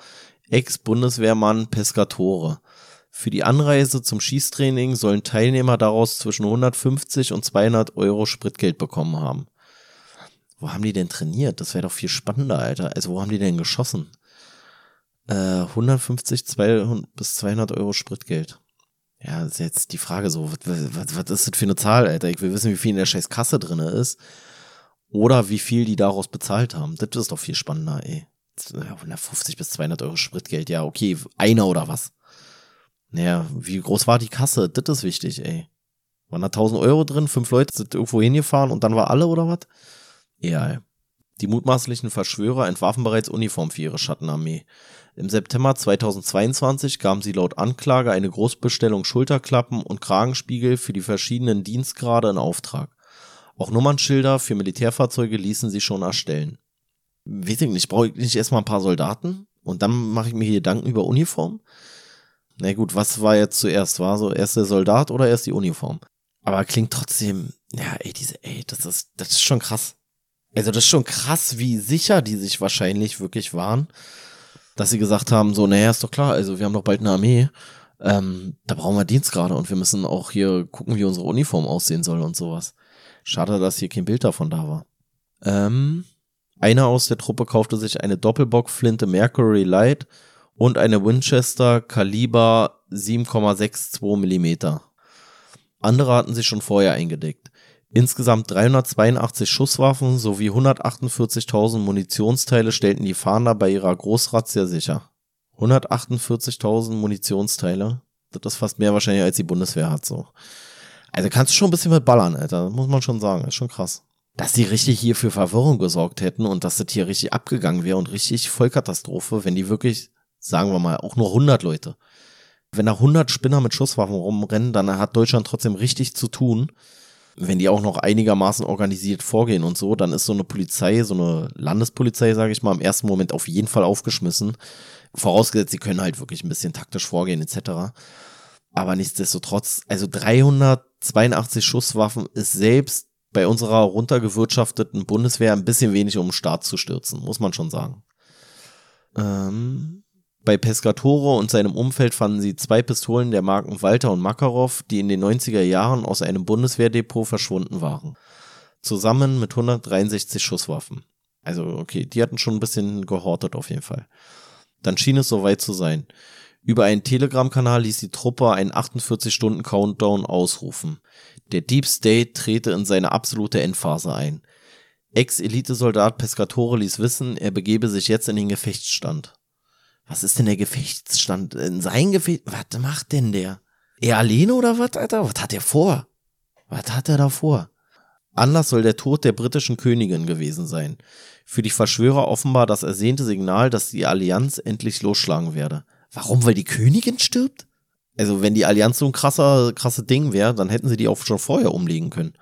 Ex-Bundeswehrmann Pescatore für die Anreise zum Schießtraining sollen Teilnehmer daraus zwischen 150 und 200 Euro Spritgeld bekommen haben. Wo haben die denn trainiert? Das wäre doch viel spannender, Alter. Also wo haben die denn geschossen? Äh, 150 200 bis 200 Euro Spritgeld. Ja, das ist jetzt die Frage so, was, was, was ist das für eine Zahl, Alter? Ich will wissen, wie viel in der scheiß Kasse drinne ist. Oder wie viel die daraus bezahlt haben. Das ist doch viel spannender, ey. 150 bis 200 Euro Spritgeld, ja, okay, einer oder was? Naja, wie groß war die Kasse? Das ist wichtig, ey. Waren da 1000 Euro drin, fünf Leute sind irgendwo hingefahren und dann war alle oder was? Ja, die mutmaßlichen Verschwörer entwarfen bereits Uniform für ihre Schattenarmee. Im September 2022 gaben sie laut Anklage eine Großbestellung Schulterklappen und Kragenspiegel für die verschiedenen Dienstgrade in Auftrag. Auch Nummernschilder für Militärfahrzeuge ließen sie schon erstellen. Weiß ich nicht, brauche ich nicht erstmal ein paar Soldaten? Und dann mache ich mir hier Gedanken über Uniform? Na gut, was war jetzt zuerst? War so erst der Soldat oder erst die Uniform? Aber klingt trotzdem, ja, ey, diese, ey, das ist, das ist schon krass. Also das ist schon krass, wie sicher die sich wahrscheinlich wirklich waren, dass sie gesagt haben, so, naja, ist doch klar, also wir haben doch bald eine Armee, ähm, da brauchen wir Dienstgrade und wir müssen auch hier gucken, wie unsere Uniform aussehen soll und sowas. Schade, dass hier kein Bild davon da war. Ähm, einer aus der Truppe kaufte sich eine Doppelbockflinte Mercury Light und eine Winchester Kaliber 7,62 Millimeter. Andere hatten sich schon vorher eingedeckt. Insgesamt 382 Schusswaffen sowie 148.000 Munitionsteile stellten die Fahnder bei ihrer Großrazzia sicher. 148.000 Munitionsteile? Das ist fast mehr wahrscheinlich als die Bundeswehr hat so. Also kannst du schon ein bisschen mit ballern, Alter. muss man schon sagen. ist schon krass. Dass die richtig hier für Verwirrung gesorgt hätten und dass das hier richtig abgegangen wäre und richtig Vollkatastrophe, wenn die wirklich sagen wir mal, auch nur 100 Leute. Wenn da 100 Spinner mit Schusswaffen rumrennen, dann hat Deutschland trotzdem richtig zu tun. Wenn die auch noch einigermaßen organisiert vorgehen und so, dann ist so eine Polizei, so eine Landespolizei, sage ich mal, im ersten Moment auf jeden Fall aufgeschmissen. Vorausgesetzt, sie können halt wirklich ein bisschen taktisch vorgehen etc. Aber nichtsdestotrotz, also 382 Schusswaffen ist selbst bei unserer runtergewirtschafteten Bundeswehr ein bisschen wenig, um den Staat zu stürzen, muss man schon sagen. Ähm, bei Pescatore und seinem Umfeld fanden sie zwei Pistolen der Marken Walter und Makarov, die in den 90er Jahren aus einem Bundeswehrdepot verschwunden waren. Zusammen mit 163 Schusswaffen. Also, okay, die hatten schon ein bisschen gehortet auf jeden Fall. Dann schien es soweit zu sein. Über einen Telegram-Kanal ließ die Truppe einen 48-Stunden-Countdown ausrufen. Der Deep State trete in seine absolute Endphase ein. Ex-Elitesoldat Pescatore ließ wissen, er begebe sich jetzt in den Gefechtsstand. Was ist denn der Gefechtsstand? In sein Gefecht? Was macht denn der? Er alleine oder was, Alter? Was hat er vor? Was hat er da vor? Anlass soll der Tod der britischen Königin gewesen sein. Für die Verschwörer offenbar das ersehnte Signal, dass die Allianz endlich losschlagen werde. Warum? Weil die Königin stirbt? Also wenn die Allianz so ein krasser, krasse Ding wäre, dann hätten sie die auch schon vorher umlegen können.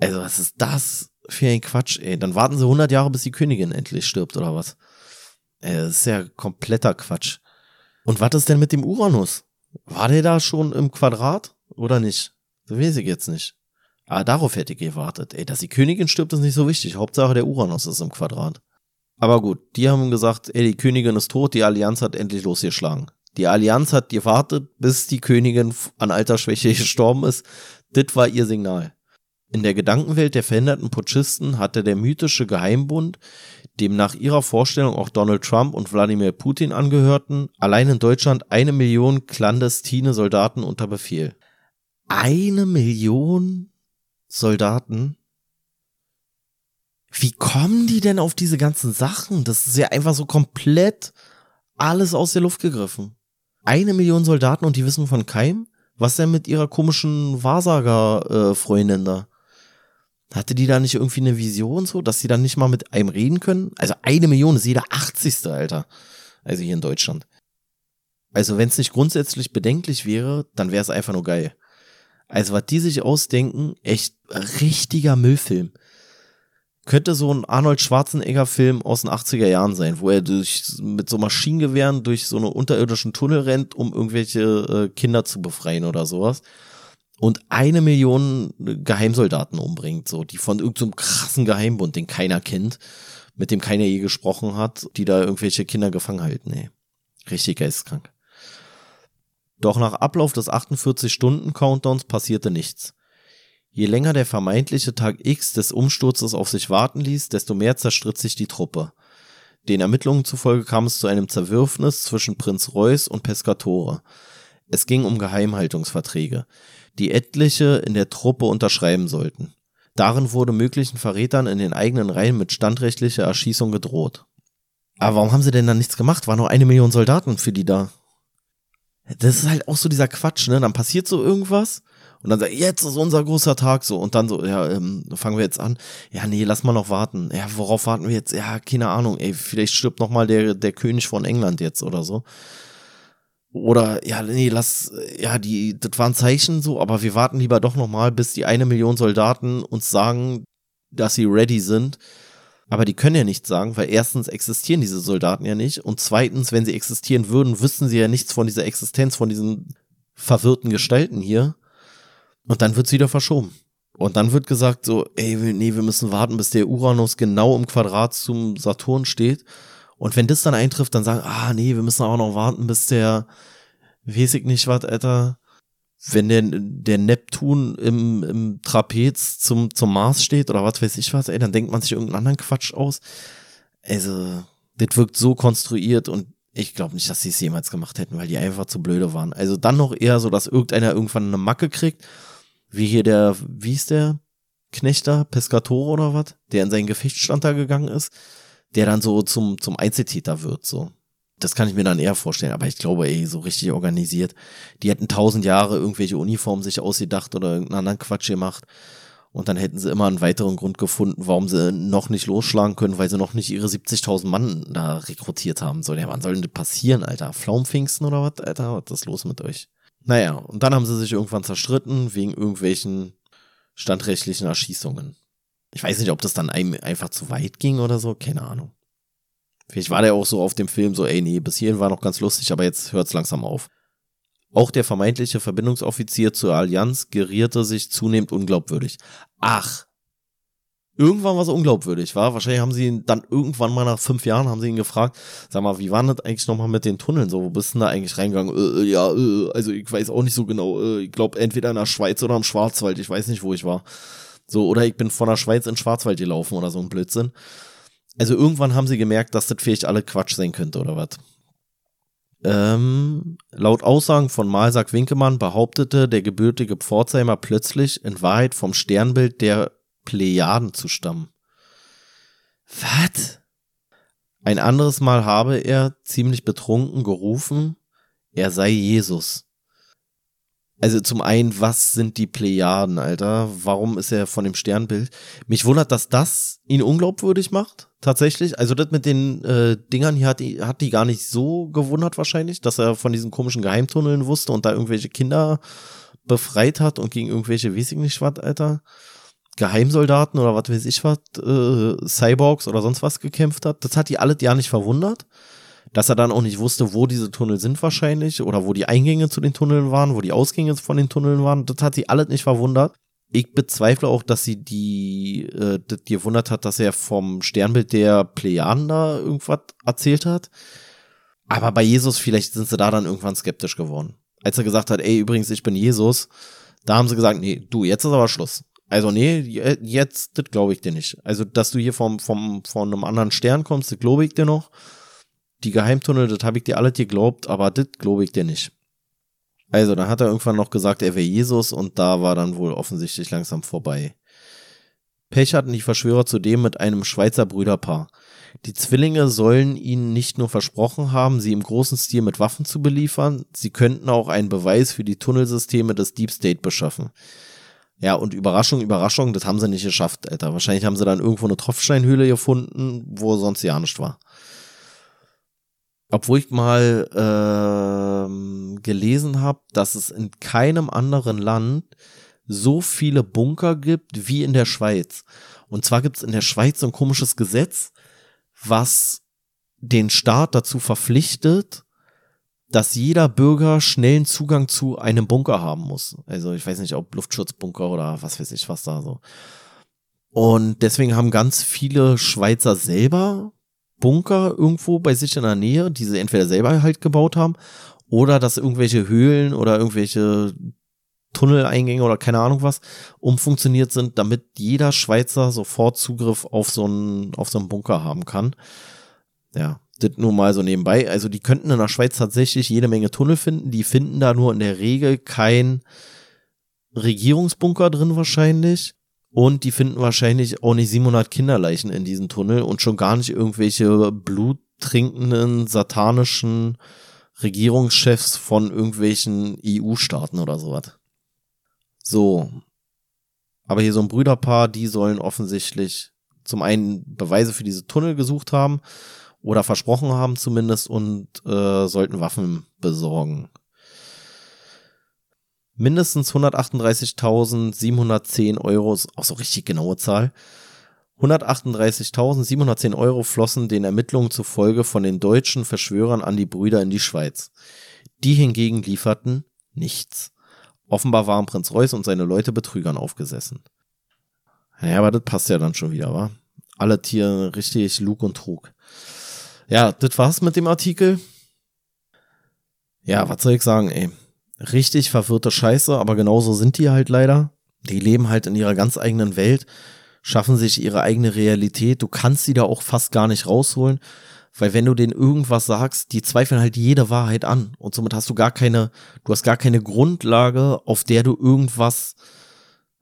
Also was ist das für ein Quatsch, ey? Dann warten sie 100 Jahre, bis die Königin endlich stirbt oder was? Das ist ja kompletter Quatsch. Und was ist denn mit dem Uranus? War der da schon im Quadrat oder nicht? Das weiß ich jetzt nicht. Aber darauf hätte ich gewartet. Ey, dass die Königin stirbt, ist nicht so wichtig. Hauptsache der Uranus ist im Quadrat. Aber gut, die haben gesagt, ey, die Königin ist tot, die Allianz hat endlich losgeschlagen. Die Allianz hat gewartet, bis die Königin an Altersschwäche gestorben ist. Das war ihr Signal. In der Gedankenwelt der verhinderten Putschisten hatte der mythische Geheimbund, dem nach ihrer Vorstellung auch Donald Trump und Wladimir Putin angehörten, allein in Deutschland eine Million clandestine Soldaten unter Befehl. Eine Million Soldaten? Wie kommen die denn auf diese ganzen Sachen? Das ist ja einfach so komplett alles aus der Luft gegriffen. Eine Million Soldaten und die wissen von keinem? Was denn mit ihrer komischen Wahrsager-Freundin äh, da? Hatte die da nicht irgendwie eine Vision so, dass sie dann nicht mal mit einem reden können? Also eine Million ist jeder 80. Alter. Also hier in Deutschland. Also wenn es nicht grundsätzlich bedenklich wäre, dann wäre es einfach nur geil. Also was die sich ausdenken, echt richtiger Müllfilm. Könnte so ein Arnold Schwarzenegger Film aus den 80er Jahren sein, wo er durch, mit so Maschinengewehren durch so eine unterirdischen Tunnel rennt, um irgendwelche äh, Kinder zu befreien oder sowas und eine Million Geheimsoldaten umbringt, so, die von irgendeinem so krassen Geheimbund, den keiner kennt, mit dem keiner je gesprochen hat, die da irgendwelche Kinder gefangen halten, ey. Richtig geisteskrank. Doch nach Ablauf des 48-Stunden-Countdowns passierte nichts. Je länger der vermeintliche Tag X des Umsturzes auf sich warten ließ, desto mehr zerstritt sich die Truppe. Den Ermittlungen zufolge kam es zu einem Zerwürfnis zwischen Prinz Reuß und Pescatore. Es ging um Geheimhaltungsverträge die etliche in der Truppe unterschreiben sollten. Darin wurde möglichen Verrätern in den eigenen Reihen mit standrechtlicher Erschießung gedroht. Aber warum haben sie denn dann nichts gemacht? War nur eine Million Soldaten für die da. Das ist halt auch so dieser Quatsch, ne? Dann passiert so irgendwas und dann sagt, jetzt ist unser großer Tag so und dann so, ja, ähm, fangen wir jetzt an. Ja, nee, lass mal noch warten. Ja, worauf warten wir jetzt? Ja, keine Ahnung, ey, vielleicht stirbt noch mal der der König von England jetzt oder so. Oder ja, nee, lass, ja, die, das waren Zeichen so, aber wir warten lieber doch nochmal, bis die eine Million Soldaten uns sagen, dass sie ready sind. Aber die können ja nichts sagen, weil erstens existieren diese Soldaten ja nicht und zweitens, wenn sie existieren würden, wüssten sie ja nichts von dieser Existenz, von diesen verwirrten Gestalten hier. Und dann wird's wieder verschoben. Und dann wird gesagt so, ey, nee, wir müssen warten, bis der Uranus genau im Quadrat zum Saturn steht. Und wenn das dann eintrifft, dann sagen, ah nee, wir müssen auch noch warten, bis der, weiß ich nicht was, Alter, wenn der, der Neptun im, im Trapez zum, zum Mars steht oder was weiß ich was, ey, dann denkt man sich irgendeinen anderen Quatsch aus. Also, das wirkt so konstruiert und ich glaube nicht, dass sie es jemals gemacht hätten, weil die einfach zu blöde waren. Also dann noch eher so, dass irgendeiner irgendwann eine Macke kriegt, wie hier der, wie ist der? Knechter, Pescatore oder was, der in seinen Gefechtsstand da gegangen ist der dann so zum, zum Einzeltäter wird, so. Das kann ich mir dann eher vorstellen, aber ich glaube, ey, so richtig organisiert. Die hätten tausend Jahre irgendwelche Uniformen sich ausgedacht oder irgendeinen anderen Quatsch gemacht. Und dann hätten sie immer einen weiteren Grund gefunden, warum sie noch nicht losschlagen können, weil sie noch nicht ihre 70.000 Mann da rekrutiert haben. So, ja, wann soll denn das passieren, Alter? Pflaumpfingsten oder was, Alter? Was ist los mit euch? Naja, und dann haben sie sich irgendwann zerstritten wegen irgendwelchen standrechtlichen Erschießungen. Ich weiß nicht, ob das dann einem einfach zu weit ging oder so, keine Ahnung. Vielleicht war der auch so auf dem Film so, ey, nee, bis hierhin war noch ganz lustig, aber jetzt hört's langsam auf. Auch der vermeintliche Verbindungsoffizier zur Allianz gerierte sich zunehmend unglaubwürdig. Ach, irgendwann war es unglaubwürdig, war. Wahrscheinlich haben sie ihn dann irgendwann mal nach fünf Jahren haben sie ihn gefragt, sag mal, wie war das eigentlich nochmal mit den Tunneln so? Wo bist du denn da eigentlich reingegangen? Äh, äh, ja, äh, also ich weiß auch nicht so genau. Äh, ich glaube entweder in der Schweiz oder im Schwarzwald. Ich weiß nicht, wo ich war. So, oder ich bin von der Schweiz in Schwarzwald gelaufen oder so ein Blödsinn. Also irgendwann haben sie gemerkt, dass das vielleicht alle Quatsch sein könnte oder was. Ähm, laut Aussagen von Malsack Winkemann behauptete der gebürtige Pforzheimer plötzlich in Wahrheit vom Sternbild der Plejaden zu stammen. Was? Ein anderes Mal habe er, ziemlich betrunken, gerufen, er sei Jesus. Also zum einen, was sind die Plejaden, Alter? Warum ist er von dem Sternbild? Mich wundert, dass das ihn unglaubwürdig macht, tatsächlich. Also das mit den äh, Dingern hier hat die, hat die gar nicht so gewundert wahrscheinlich, dass er von diesen komischen Geheimtunneln wusste und da irgendwelche Kinder befreit hat und gegen irgendwelche, weiß ich nicht was, Alter, Geheimsoldaten oder was weiß ich was, äh, Cyborgs oder sonst was gekämpft hat. Das hat die alle ja nicht verwundert dass er dann auch nicht wusste, wo diese Tunnel sind wahrscheinlich oder wo die Eingänge zu den Tunneln waren, wo die Ausgänge von den Tunneln waren. Das hat sie alles nicht verwundert. Ich bezweifle auch, dass sie die, äh, das gewundert hat, dass er vom Sternbild der Plejaden da irgendwas erzählt hat. Aber bei Jesus, vielleicht sind sie da dann irgendwann skeptisch geworden. Als er gesagt hat, ey, übrigens, ich bin Jesus, da haben sie gesagt, nee, du, jetzt ist aber Schluss. Also nee, jetzt, das glaube ich dir nicht. Also, dass du hier vom, vom, von einem anderen Stern kommst, das glaube ich dir noch die Geheimtunnel, das habe ich dir alle geglaubt, aber das glaube ich dir nicht. Also, dann hat er irgendwann noch gesagt, er wäre Jesus und da war dann wohl offensichtlich langsam vorbei. Pech hatten die Verschwörer zudem mit einem Schweizer Brüderpaar. Die Zwillinge sollen ihnen nicht nur versprochen haben, sie im großen Stil mit Waffen zu beliefern, sie könnten auch einen Beweis für die Tunnelsysteme des Deep State beschaffen. Ja, und Überraschung, Überraschung, das haben sie nicht geschafft, Alter. Wahrscheinlich haben sie dann irgendwo eine Tropfsteinhöhle gefunden, wo sonst ja nicht war. Obwohl ich mal ähm, gelesen habe, dass es in keinem anderen Land so viele Bunker gibt wie in der Schweiz. Und zwar gibt es in der Schweiz so ein komisches Gesetz, was den Staat dazu verpflichtet, dass jeder Bürger schnellen Zugang zu einem Bunker haben muss. Also ich weiß nicht, ob Luftschutzbunker oder was weiß ich was da so. Und deswegen haben ganz viele Schweizer selber Bunker irgendwo bei sich in der Nähe, die sie entweder selber halt gebaut haben oder dass irgendwelche Höhlen oder irgendwelche Tunneleingänge oder keine Ahnung was umfunktioniert sind, damit jeder Schweizer sofort Zugriff auf so einen, auf so einen Bunker haben kann. Ja, das nur mal so nebenbei. Also die könnten in der Schweiz tatsächlich jede Menge Tunnel finden. Die finden da nur in der Regel kein Regierungsbunker drin wahrscheinlich. Und die finden wahrscheinlich auch nicht 700 Kinderleichen in diesem Tunnel und schon gar nicht irgendwelche bluttrinkenden, satanischen Regierungschefs von irgendwelchen EU-Staaten oder sowas. So. Aber hier so ein Brüderpaar, die sollen offensichtlich zum einen Beweise für diese Tunnel gesucht haben oder versprochen haben zumindest und äh, sollten Waffen besorgen mindestens 138.710 Euro, auch so richtig genaue Zahl. 138.710 Euro flossen den Ermittlungen zufolge von den deutschen Verschwörern an die Brüder in die Schweiz. Die hingegen lieferten nichts. Offenbar waren Prinz Reuß und seine Leute Betrügern aufgesessen. Ja, aber das passt ja dann schon wieder, wa? Alle Tiere richtig Lug und Trug. Ja, das war's mit dem Artikel. Ja, was soll ich sagen, ey? Richtig verwirrte Scheiße, aber genauso sind die halt leider. Die leben halt in ihrer ganz eigenen Welt, schaffen sich ihre eigene Realität. Du kannst sie da auch fast gar nicht rausholen, weil wenn du denen irgendwas sagst, die zweifeln halt jede Wahrheit an und somit hast du gar keine, du hast gar keine Grundlage, auf der du irgendwas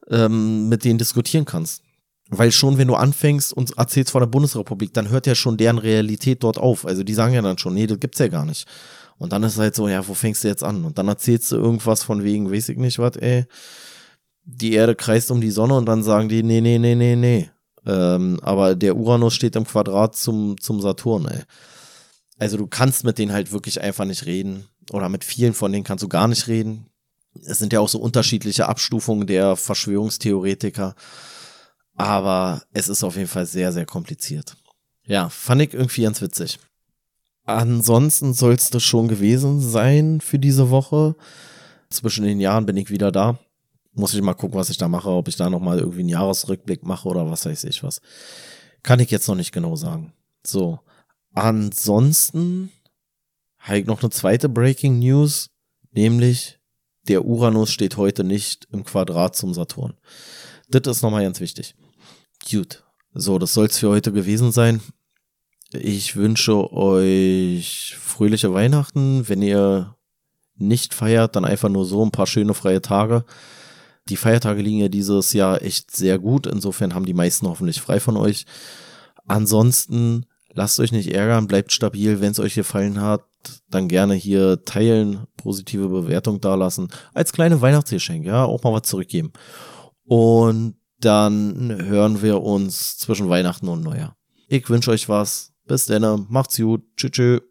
ähm, mit denen diskutieren kannst. Weil schon, wenn du anfängst und erzählst von der Bundesrepublik, dann hört ja schon deren Realität dort auf. Also die sagen ja dann schon, nee, das gibt's ja gar nicht. Und dann ist halt so, ja, wo fängst du jetzt an? Und dann erzählst du irgendwas von wegen, weiß ich nicht was, ey, die Erde kreist um die Sonne und dann sagen die, nee, nee, nee, nee, nee. Ähm, aber der Uranus steht im Quadrat zum, zum Saturn, ey. Also du kannst mit denen halt wirklich einfach nicht reden. Oder mit vielen von denen kannst du gar nicht reden. Es sind ja auch so unterschiedliche Abstufungen der Verschwörungstheoretiker. Aber es ist auf jeden Fall sehr, sehr kompliziert. Ja, fand ich irgendwie ganz witzig. Ansonsten soll es das schon gewesen sein für diese Woche. Zwischen den Jahren bin ich wieder da. Muss ich mal gucken, was ich da mache, ob ich da nochmal irgendwie einen Jahresrückblick mache oder was weiß ich was. Kann ich jetzt noch nicht genau sagen. So. Ansonsten habe ich noch eine zweite Breaking News, nämlich der Uranus steht heute nicht im Quadrat zum Saturn. Das ist nochmal ganz wichtig. Gut. So, das soll es für heute gewesen sein. Ich wünsche euch fröhliche Weihnachten. Wenn ihr nicht feiert, dann einfach nur so ein paar schöne freie Tage. Die Feiertage liegen ja dieses Jahr echt sehr gut. Insofern haben die meisten hoffentlich frei von euch. Ansonsten lasst euch nicht ärgern, bleibt stabil. Wenn es euch gefallen hat, dann gerne hier teilen, positive Bewertung dalassen. Als kleine Weihnachtsgeschenk, ja, auch mal was zurückgeben. Und dann hören wir uns zwischen Weihnachten und Neujahr. Ich wünsche euch was. Bis dann. Macht's gut. Tschüss. tschüss.